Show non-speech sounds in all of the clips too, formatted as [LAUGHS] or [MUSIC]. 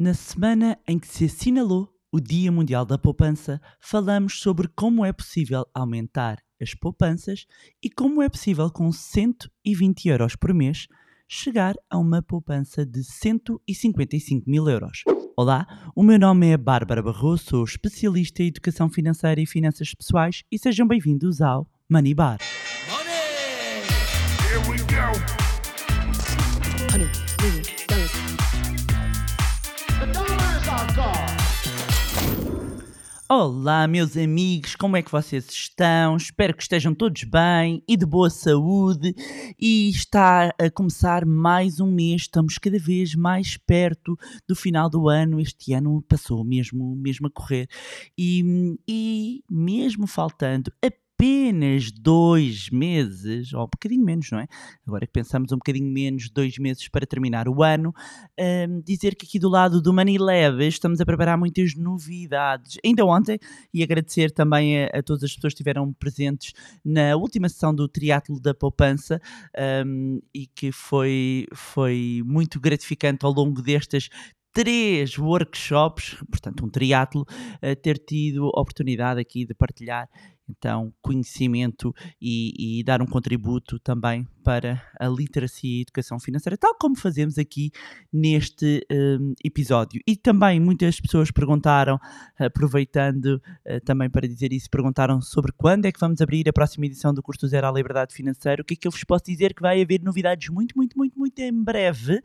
Na semana em que se assinalou o Dia Mundial da Poupança, falamos sobre como é possível aumentar as poupanças e como é possível, com 120 euros por mês, chegar a uma poupança de 155 mil euros. Olá, o meu nome é Bárbara Barroso, sou especialista em educação financeira e finanças pessoais e sejam bem-vindos ao Money Bar. Olá, meus amigos, como é que vocês estão? Espero que estejam todos bem e de boa saúde. E está a começar mais um mês, estamos cada vez mais perto do final do ano. Este ano passou mesmo, mesmo a correr. E, e mesmo faltando apenas dois meses, ou um bocadinho menos, não é? Agora que pensamos um bocadinho menos, dois meses para terminar o ano, hum, dizer que aqui do lado do Money Leve estamos a preparar muitas novidades. Ainda ontem, e agradecer também a, a todas as pessoas que estiveram presentes na última sessão do Triatlo da Poupança hum, e que foi, foi muito gratificante ao longo destas três workshops, portanto um triatlo, ter tido a oportunidade aqui de partilhar então conhecimento e, e dar um contributo também para a literacia e educação financeira, tal como fazemos aqui neste hum, episódio. E também muitas pessoas perguntaram, aproveitando eh, também para dizer isso, perguntaram sobre quando é que vamos abrir a próxima edição do curso Zero à Liberdade Financeira. O que é que eu vos posso dizer? Que vai haver novidades muito, muito, muito, muito em breve.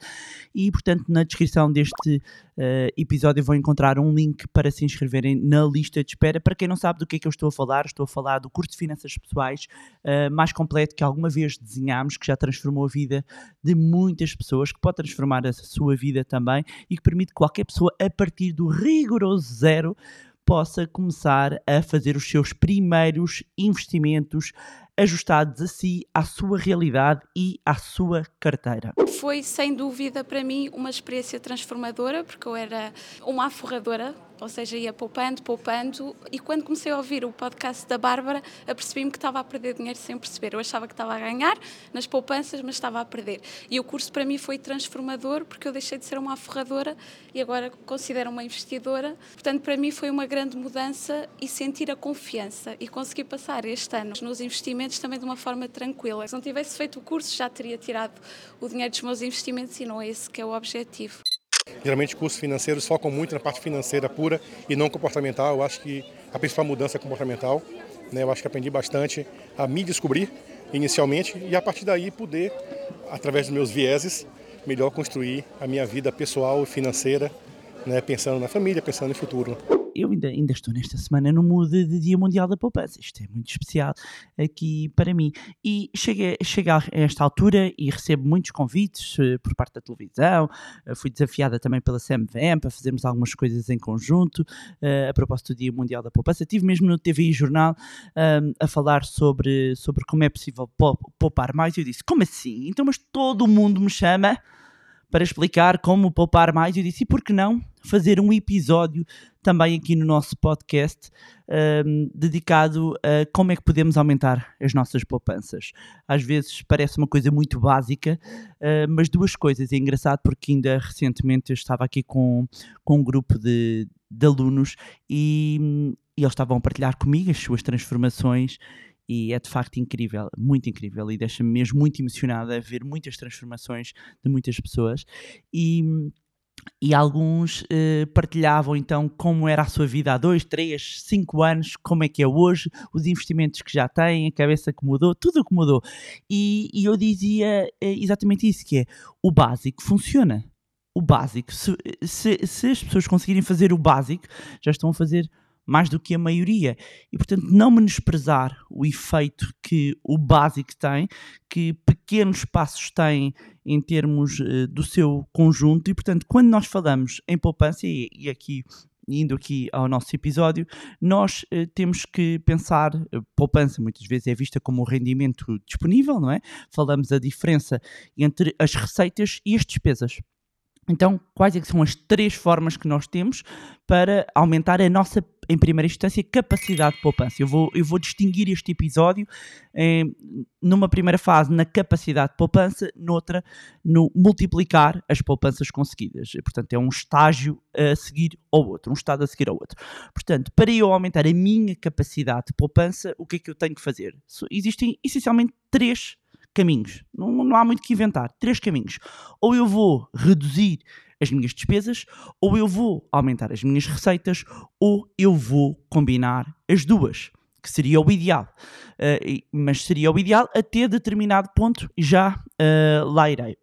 E, portanto, na descrição deste eh, episódio vão encontrar um link para se inscreverem na lista de espera. Para quem não sabe do que é que eu estou a falar, estou a falar do curso de Finanças Pessoais eh, mais completo que alguma vez desenhámos, que já transformou a vida de muitas pessoas, que pode transformar a sua vida também e que permite que qualquer pessoa, a partir do rigoroso zero, possa começar a fazer os seus primeiros investimentos ajustados a si, à sua realidade e à sua carteira. Foi sem dúvida para mim uma experiência transformadora, porque eu era uma aforradora, ou seja, ia poupando, poupando, e quando comecei a ouvir o podcast da Bárbara, apercebi-me que estava a perder dinheiro sem perceber. Eu achava que estava a ganhar nas poupanças, mas estava a perder. E o curso para mim foi transformador, porque eu deixei de ser uma aforradora e agora considero uma investidora. Portanto, para mim foi uma grande mudança e sentir a confiança e conseguir passar este ano nos investimentos também de uma forma tranquila. Se não tivesse feito o curso, já teria tirado o dinheiro dos meus investimentos e não é esse que é o objetivo. Geralmente cursos financeiros focam muito na parte financeira pura e não comportamental. Eu acho que a principal mudança é comportamental. Né? Eu acho que aprendi bastante a me descobrir inicialmente e a partir daí poder, através dos meus vieses, melhor construir a minha vida pessoal e financeira, né? pensando na família, pensando no futuro. Eu ainda, ainda estou nesta semana no mood de Dia Mundial da Poupança. Isto é muito especial aqui para mim. E chega, chega a esta altura e recebo muitos convites eh, por parte da televisão. Eh, fui desafiada também pela CMVM para fazermos algumas coisas em conjunto eh, a propósito do Dia Mundial da Poupança. Estive mesmo no TVI Jornal um, a falar sobre, sobre como é possível pou- poupar mais. E eu disse: como assim? Então, mas todo mundo me chama para explicar como poupar mais. Eu disse: e por que não fazer um episódio também aqui no nosso podcast um, dedicado a como é que podemos aumentar as nossas poupanças? Às vezes parece uma coisa muito básica, uh, mas duas coisas. É engraçado porque ainda recentemente eu estava aqui com, com um grupo de, de alunos e, e eles estavam a partilhar comigo as suas transformações e é de facto incrível, muito incrível e deixa-me mesmo muito emocionada a ver muitas transformações de muitas pessoas e, e alguns eh, partilhavam então como era a sua vida há dois, três, cinco anos, como é que é hoje, os investimentos que já têm, a cabeça que mudou, tudo o que mudou. E, e eu dizia eh, exatamente isso, que é o básico funciona. O básico, se, se, se as pessoas conseguirem fazer o básico, já estão a fazer mais do que a maioria. E, portanto, não menosprezar o efeito que o básico tem, que pequenos passos têm em termos eh, do seu conjunto. E, portanto, quando nós falamos em poupança, e, e aqui indo aqui ao nosso episódio, nós eh, temos que pensar, eh, poupança muitas vezes é vista como o rendimento disponível, não é? Falamos a diferença entre as receitas e as despesas. Então, quais é são as três formas que nós temos para aumentar a nossa em primeira instância, capacidade de poupança. Eu vou, eu vou distinguir este episódio eh, numa primeira fase na capacidade de poupança, noutra no multiplicar as poupanças conseguidas. Portanto, é um estágio a seguir ao outro, um estado a seguir ao outro. Portanto, para eu aumentar a minha capacidade de poupança, o que é que eu tenho que fazer? Existem essencialmente três caminhos. Não, não há muito que inventar. Três caminhos. Ou eu vou reduzir as minhas despesas, ou eu vou aumentar as minhas receitas, ou eu vou combinar as duas, que seria o ideal. Uh, mas seria o ideal até determinado ponto, já uh, lá irei.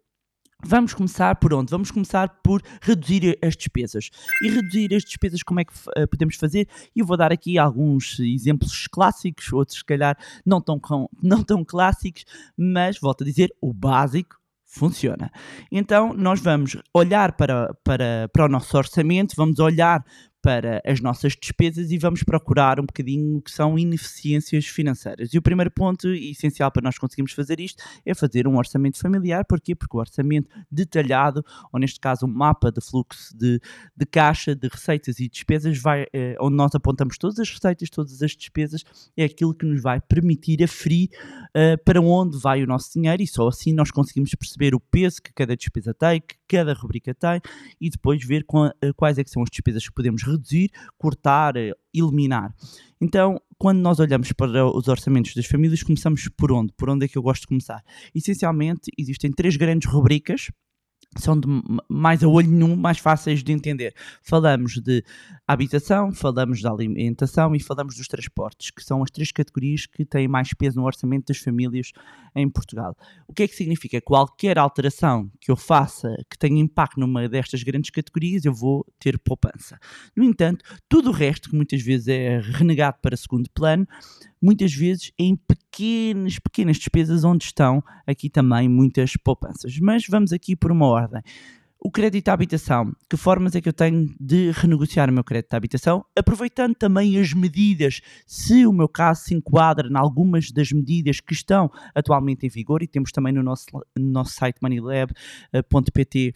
Vamos começar por onde? Vamos começar por reduzir as despesas. E reduzir as despesas, como é que uh, podemos fazer? E eu vou dar aqui alguns exemplos clássicos, outros, se calhar, não tão, não tão clássicos, mas volto a dizer: o básico funciona. Então, nós vamos olhar para, para, para o nosso orçamento, vamos olhar para as nossas despesas e vamos procurar um bocadinho o que são ineficiências financeiras. E o primeiro ponto essencial para nós conseguirmos fazer isto é fazer um orçamento familiar. Porquê? Porque o orçamento detalhado, ou neste caso um mapa de fluxo de, de caixa, de receitas e despesas, vai, eh, onde nós apontamos todas as receitas, todas as despesas, é aquilo que nos vai permitir aferir uh, para onde vai o nosso dinheiro e só assim nós conseguimos perceber o peso que cada despesa tem, que cada rubrica tem e depois ver eh, quais é que são as despesas que podemos reduzir, cortar, eh, eliminar. Então, quando nós olhamos para os orçamentos das famílias, começamos por onde? Por onde é que eu gosto de começar? Essencialmente, existem três grandes rubricas são de mais a olho nenhum, mais fáceis de entender. Falamos de habitação, falamos da alimentação e falamos dos transportes, que são as três categorias que têm mais peso no orçamento das famílias em Portugal. O que é que significa? Qualquer alteração que eu faça que tenha impacto numa destas grandes categorias, eu vou ter poupança. No entanto, tudo o resto, que muitas vezes é renegado para segundo plano, muitas vezes em pequenas, pequenas despesas onde estão aqui também muitas poupanças. Mas vamos aqui por uma ordem. O crédito à habitação, que formas é que eu tenho de renegociar o meu crédito à habitação, aproveitando também as medidas, se o meu caso se enquadra em algumas das medidas que estão atualmente em vigor, e temos também no nosso, no nosso site moneylab.pt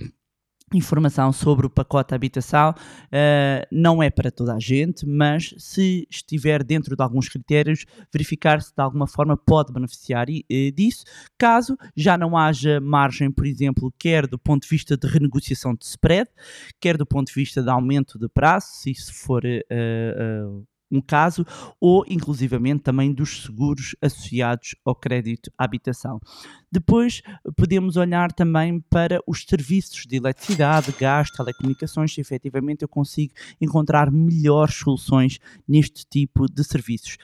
informação sobre o pacote de habitação uh, não é para toda a gente, mas se estiver dentro de alguns critérios, verificar se de alguma forma pode beneficiar uh, disso. Caso já não haja margem, por exemplo, quer do ponto de vista de renegociação de spread, quer do ponto de vista de aumento de prazo, se isso for uh, um caso, ou inclusivamente também dos seguros associados ao crédito à habitação. Depois podemos olhar também para os serviços de eletricidade, gás, telecomunicações, se efetivamente eu consigo encontrar melhores soluções neste tipo de serviços.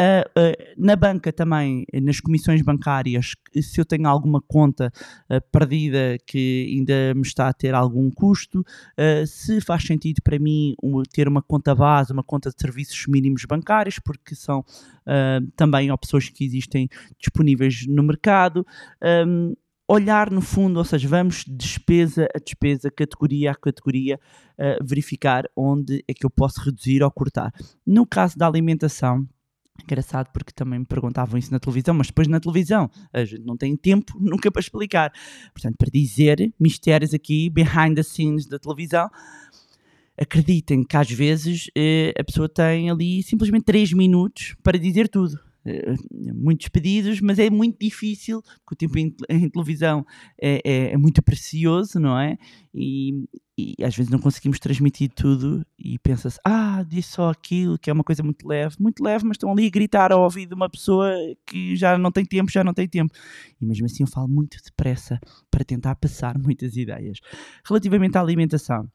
Uh, uh, na banca também, nas comissões bancárias, se eu tenho alguma conta uh, perdida que ainda me está a ter algum custo, se faz sentido para mim um, ter uma conta base, uma conta de serviços mínimos bancários, porque são também opções que existem disponíveis no mercado. Um, olhar no fundo, ou seja, vamos despesa a despesa, categoria a categoria, verificar onde é que eu posso reduzir ou cortar. No caso da alimentação, Engraçado porque também me perguntavam isso na televisão, mas depois na televisão a gente não tem tempo [LAUGHS] nunca para explicar. Portanto, para dizer mistérios aqui, behind the scenes da televisão, acreditem que às vezes eh, a pessoa tem ali simplesmente 3 minutos para dizer tudo. Eh, muitos pedidos, mas é muito difícil, porque o tempo em, em televisão é, é, é, muito precioso, não é? E, e, às vezes não conseguimos transmitir tudo e pensa-se, ah, disse só aquilo, que é uma coisa muito leve, muito leve, mas estão ali a gritar ao ouvido de uma pessoa que já não tem tempo, já não tem tempo. E mesmo assim eu falo muito depressa para tentar passar [LAUGHS] muitas ideias. Relativamente à alimentação,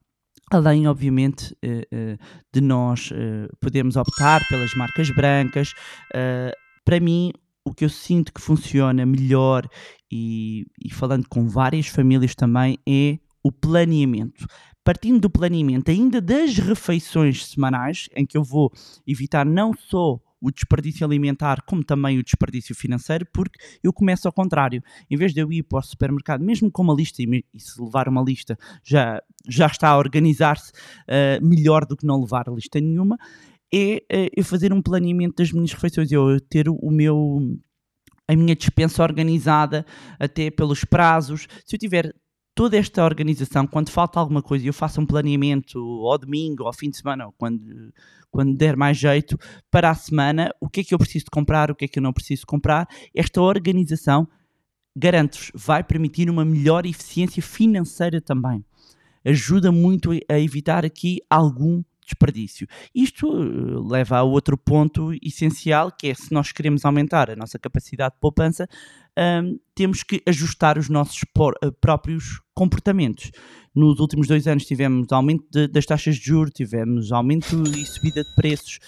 Além, obviamente, eh, eh, de nós eh, podermos optar pelas marcas brancas, para mim, o que eu sinto que funciona melhor e, e falando com várias famílias também é o planeamento. Partindo do planeamento ainda das refeições semanais, em que eu vou evitar não só o desperdício alimentar, como também o desperdício financeiro, porque eu começo ao contrário. Em vez de eu ir para o supermercado, mesmo com uma lista, e, se levar uma lista já, já está a organizar-se uh, melhor do que não levar lista nenhuma, é uh, eu fazer um planeamento das minhas refeições, eu ter o meu a minha dispensa organizada até pelos prazos. Se eu tiver toda esta organização, quando falta alguma coisa, eu faço um planeamento ao domingo, ao fim de semana, ou quando, quando der mais jeito, para a semana, o que é que eu preciso comprar, o que é que eu não preciso comprar, esta organização, garanto-vos, vai permitir uma melhor eficiência financeira também. Ajuda muito a evitar aqui algum desperdício. Isto uh, leva a outro ponto essencial, que é se nós queremos aumentar a nossa capacidade de poupança, um, temos que ajustar os nossos por, uh, próprios comportamentos. Nos últimos dois anos tivemos aumento de, das taxas de juros, tivemos aumento e subida de preços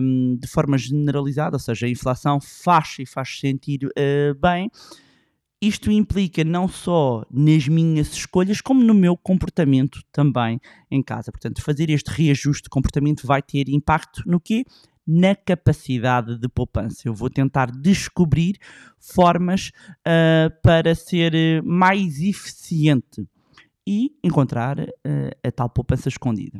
um, de forma generalizada, ou seja, a inflação faz e faz sentir uh, bem isto implica não só nas minhas escolhas, como no meu comportamento também em casa. Portanto, fazer este reajuste de comportamento vai ter impacto no quê? Na capacidade de poupança. Eu vou tentar descobrir formas uh, para ser eh, mais eficiente e encontrar uh, a tal poupança escondida.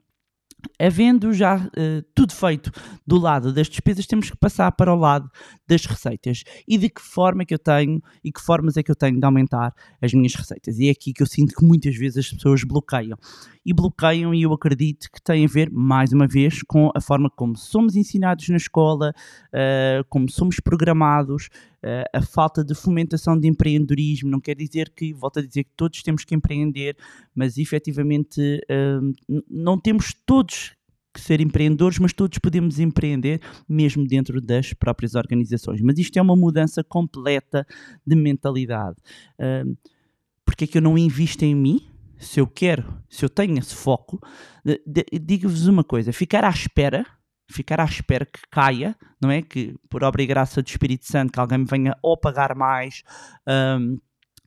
Havendo já uh, tudo feito do lado das despesas, temos que passar para o lado das receitas. E de que forma é que eu tenho e que formas é que eu tenho de aumentar as minhas receitas? E é aqui que eu sinto que muitas vezes as pessoas bloqueiam. E bloqueiam, e eu acredito que tem a ver, mais uma vez, com a forma como somos ensinados na escola, uh, como somos programados, a falta de fomentação de empreendedorismo. Não quer dizer que, volto a dizer que todos temos que empreender, mas efetivamente uh, não temos todos que ser empreendedores, mas todos podemos empreender mesmo dentro das próprias organizações. Mas isto é uma mudança completa de mentalidade. Uh, porque é que eu não invisto em mim? Se eu quero, se eu tenho esse foco, digo-vos uma coisa: ficar à espera, ficar à espera que caia, não é? Que por obra e graça do Espírito Santo, que alguém me venha ou pagar mais. Um,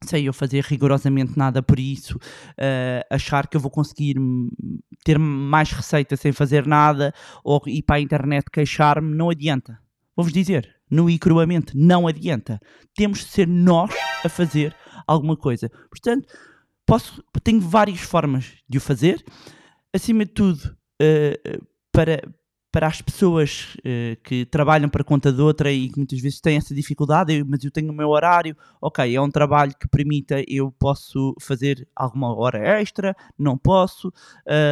sem eu fazer rigorosamente nada por isso, uh, achar que eu vou conseguir ter mais receita sem fazer nada ou ir para a internet queixar-me, não adianta. Vou-vos dizer, no e cruamente, não adianta. Temos de ser nós a fazer alguma coisa. Portanto, posso, tenho várias formas de o fazer. Acima de tudo, uh, para, para as pessoas uh, que trabalham para conta de outra e que muitas vezes têm essa dificuldade, eu, mas eu tenho o meu horário, ok, é um trabalho que permita, eu posso fazer alguma hora extra, não posso.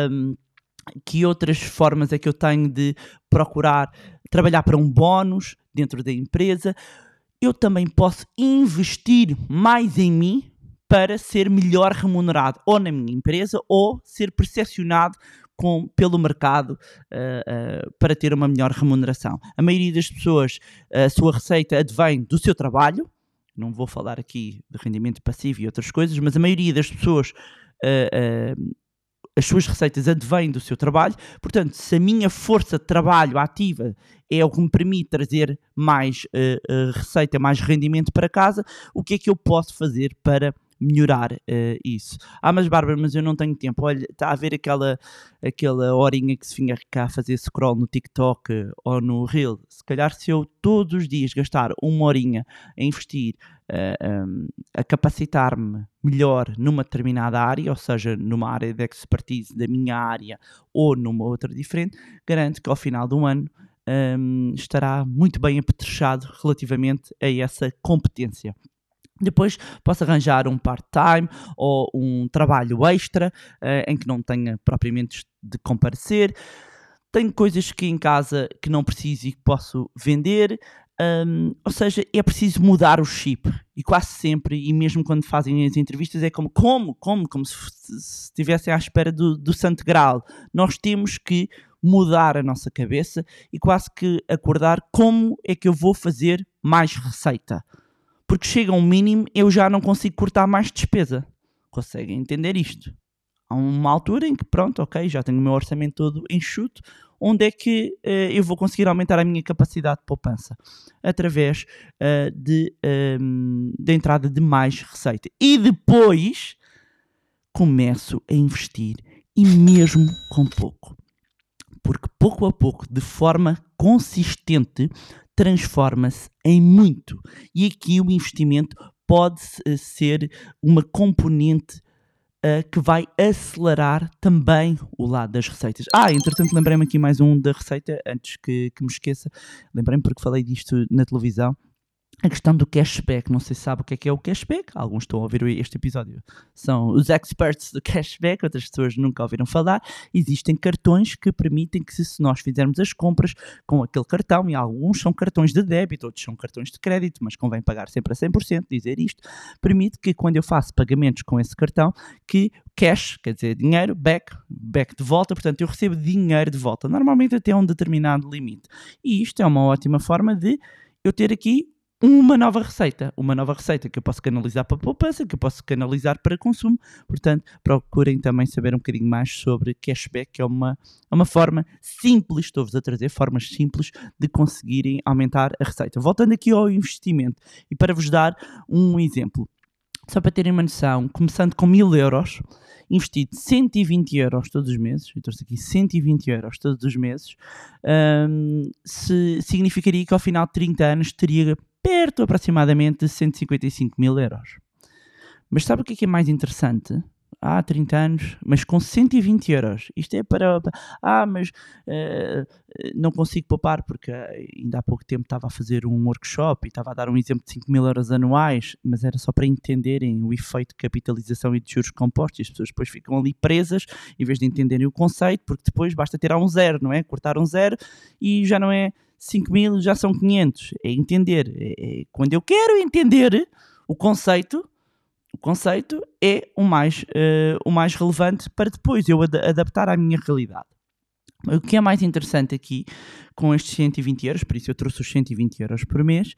Um, que outras formas é que eu tenho de procurar trabalhar para um bónus dentro da empresa? Eu também posso investir mais em mim para ser melhor remunerado ou na minha empresa ou ser percepcionado com, pelo mercado uh, uh, para ter uma melhor remuneração. A maioria das pessoas, a sua receita advém do seu trabalho, não vou falar aqui de rendimento passivo e outras coisas, mas a maioria das pessoas. Uh, as suas receitas advêm do seu trabalho, portanto, se a minha força de trabalho ativa é o que me permite trazer mais receita, mais rendimento para casa, o que é que eu posso fazer para melhorar uh, isso. Ah, mas Bárbara, mas eu não tenho tempo. Olha, está a ver aquela, aquela horinha que se vinha cá a fazer scroll no TikTok uh, ou no Reel. Se calhar se eu todos os dias gastar uma horinha a investir, uh, eh, um, a capacitar-me melhor numa determinada área, ou seja, numa área de expertise da minha área ou numa outra diferente, garanto que ao final do ano um, estará muito bem apetrechado relativamente a essa competência. Depois posso arranjar um part-time ou um trabalho extra uh, em que não tenha propriamente de comparecer. Tenho coisas que em casa que não preciso e que posso vender. Um, ou seja, é preciso mudar o chip. E quase sempre, e mesmo quando fazem as entrevistas, é como, como, como, como se, se estivessem à espera do, do santo grau. Nós temos que mudar a nossa cabeça e quase que acordar como é que eu vou fazer mais receita porque chega um mínimo, eu já não consigo cortar mais despesa. Conseguem entender isto? Há uma altura em que, pronto, ok, já tenho o meu orçamento todo enxuto, onde é que uh, eu vou conseguir aumentar a minha capacidade de poupança? Através uh, de, um, ehm, da entrada de mais receita. E depois começo a investir, e mesmo com pouco. Porque pouco a pouco, de forma consistente, transforma-se em muito. E aqui o investimento pode eh, ser uma componente uh, que vai acelerar também o lado das receitas. Ah, entretanto, lembrei-me aqui mais um da receita, antes que, que me esqueça. Lembrei-me porque falei disto na televisão. A questão do cashback. Não sei se sabe o que é que é o cashback. Alguns estão a ouvir este episódio. São os experts do cashback, outras pessoas nunca ouviram falar. Existem cartões que permitem que, se nós fizermos as compras com aquele cartão, e alguns são cartões de débito, outros são cartões de crédito, mas convém pagar sempre a 100%, dizer isto, permite que quando eu faço pagamentos com esse cartão, que cash, quer dizer, dinheiro, back, back de volta, portanto eu recebo dinheiro de volta, normalmente até um determinado limite. E isto é uma ótima forma de eu ter aqui uma nova receita, uma nova receita que eu posso canalizar para poupança, que eu posso canalizar para consumo. Portanto, procurem também saber um bocadinho mais sobre cashback, que é uma, uma forma simples, estou-vos a trazer formas simples de conseguirem aumentar a receita. Voltando aqui ao investimento e para vos dar um exemplo, só para terem uma noção, começando com mil euros, investido 120 euros todos os meses, eu trouxe aqui 120 euros todos os meses, um, se, significaria que ao final de 30 anos teria perto aproximadamente de 155 mil euros. Mas sabe o que é, é mais interessante? Há 30 anos, mas com 120 euros. Isto é para. Ah, mas uh, não consigo poupar porque ainda há pouco tempo estava a fazer um workshop e estava a dar um exemplo de 5 mil euros anuais, mas era só para entenderem o efeito de capitalização e de juros compostos. As pessoas depois ficam ali presas em vez de entenderem o conceito, porque depois basta tirar um zero, não é? Cortar um zero e já não é 5 mil já são 500. É entender. É, é, quando eu quero entender o conceito, o conceito é o mais, uh, o mais relevante para depois eu ad adaptar à minha realidade. O que é mais interessante aqui com estes 120 euros, por isso eu trouxe os 120 euros por mês,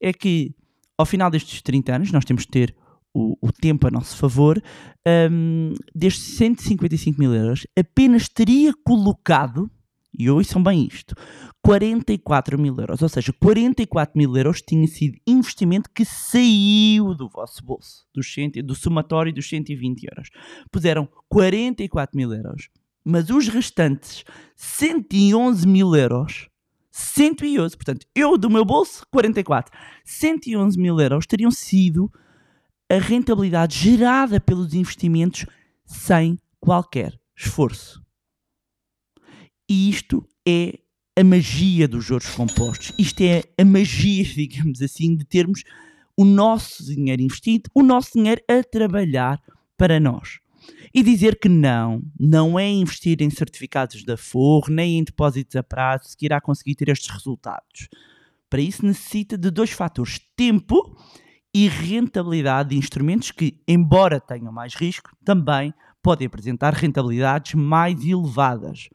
é que ao final destes 30 anos nós temos de ter o, o tempo a nosso favor. Um, destes 155 mil euros, apenas teria colocado e ouçam bem isto, 44 mil euros, ou seja, 44 mil euros tinha sido investimento que saiu do vosso bolso, do, cento, do somatório dos 120 euros. Puseram 44 mil euros, mas os restantes 111 mil euros, 111, portanto, eu do meu bolso, 44, 111 mil euros teriam sido a rentabilidade gerada pelos investimentos sem qualquer esforço. E isto é a magia dos juros compostos. Isto é a magia, [LAUGHS] digamos assim, de termos o nosso dinheiro investido, o nosso dinheiro a trabalhar para nós. E dizer que não, não é investir em certificados da Forro, nem em depósitos a prazo que irá conseguir ter estes resultados. Para isso necessita de dois fatores: tempo e rentabilidade de instrumentos que, embora tenham mais risco, também podem apresentar rentabilidades mais elevadas.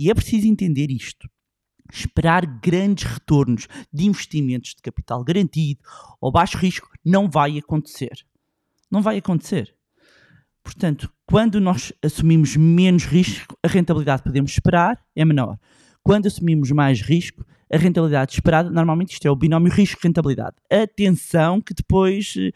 E é preciso entender isto. Esperar grandes retornos de investimentos de capital garantido ou baixo risco não vai acontecer. Não vai acontecer. Portanto, quando nós assumimos menos risco, a rentabilidade que podemos esperar é menor. Quando assumimos mais risco, a rentabilidade esperada, normalmente isto é o binómio risco-rentabilidade. Atenção que depois eh,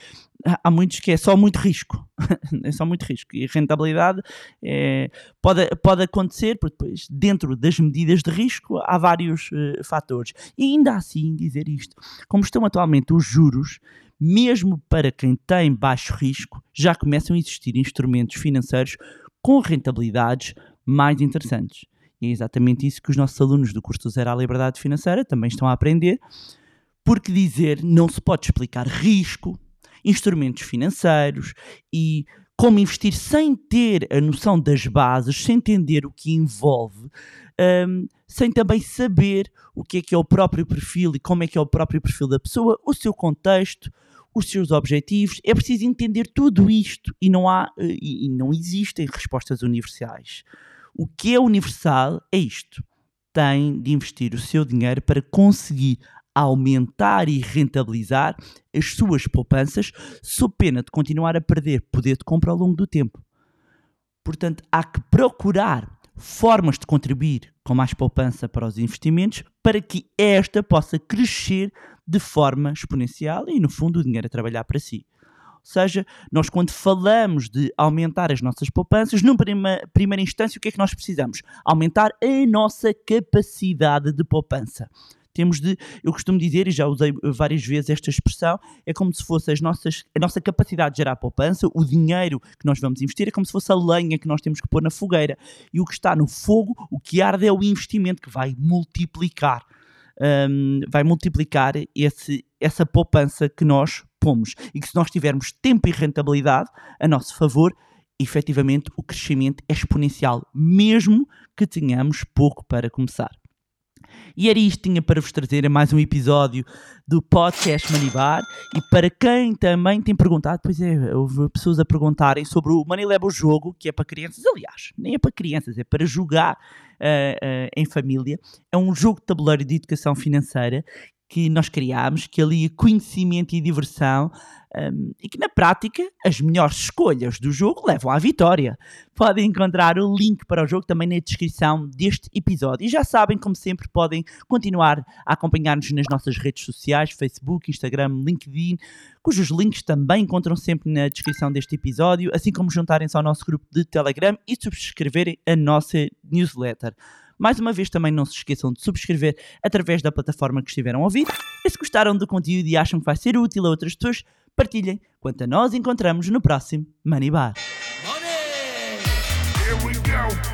há muitos que é só muito risco, [LAUGHS] é só muito risco e rentabilidade é, pode, pode acontecer, porque depois dentro das medidas de risco há vários uh, fatores. E ainda assim dizer isto, como estão atualmente os juros, mesmo para quem tem baixo risco, já começam a existir instrumentos financeiros com rentabilidades mais interessantes. É exatamente isso que os nossos alunos do curso Zero à Liberdade Financeira também estão a aprender, porque dizer não se pode explicar risco, instrumentos financeiros e como investir sem ter a noção das bases, sem entender o que envolve, um, sem também saber o que é que é o próprio perfil e como é que é o próprio perfil da pessoa, o seu contexto, os seus objetivos. É preciso entender tudo isto e não há eh, e não existem respostas universais. O que é universal é isto: tem de investir o seu dinheiro para conseguir aumentar e rentabilizar as suas poupanças, sob pena de continuar a perder poder de compra ao longo do tempo. Portanto, há que procurar formas de contribuir com mais poupança para os investimentos para que esta possa crescer de forma exponencial e, no fundo, o dinheiro a trabalhar para si seja, nós quando falamos de aumentar as nossas poupanças, numa prima, primeira instância, o que é que nós precisamos? Aumentar a nossa capacidade de poupança temos de, eu costumo dizer, e já usei várias vezes esta expressão, é como se fosse as nossas, a nossa capacidade de gerar poupança, o dinheiro que nós vamos investir, é como se fosse a lenha que nós temos que pôr na fogueira. E o que está no fogo, o que arde é o investimento que vai multiplicar. Um, vai multiplicar esse, essa poupança que nós e que se nós tivermos tempo e rentabilidade a nosso favor, efetivamente o crescimento é exponencial, mesmo que tenhamos pouco para começar. E era isto que tinha para vos trazer a mais um episódio do podcast Manibar. E para quem também tem perguntado, pois é, houve pessoas a perguntarem sobre o Lab, o jogo, que é para crianças. Aliás, nem é para crianças, é para jogar uh, uh, em família. É um jogo de tabuleiro de educação financeira que nós criámos, que alia conhecimento e diversão um, e que na prática as melhores escolhas do jogo levam à vitória. Podem encontrar o link para o jogo também na descrição deste episódio. E já sabem, como sempre, podem continuar a acompanhar-nos nas nossas redes sociais, Facebook, Instagram, LinkedIn, cujos links também encontram sempre na descrição deste episódio, assim como juntarem-se ao nosso grupo de Telegram e subscreverem a nossa newsletter. Mais uma vez, também não se esqueçam de subscrever através da plataforma que estiveram a ouvir. E se gostaram do conteúdo e acham que vai ser útil a outras pessoas, partilhem. Quanto a nós, encontramos no próximo Money Bar. Go.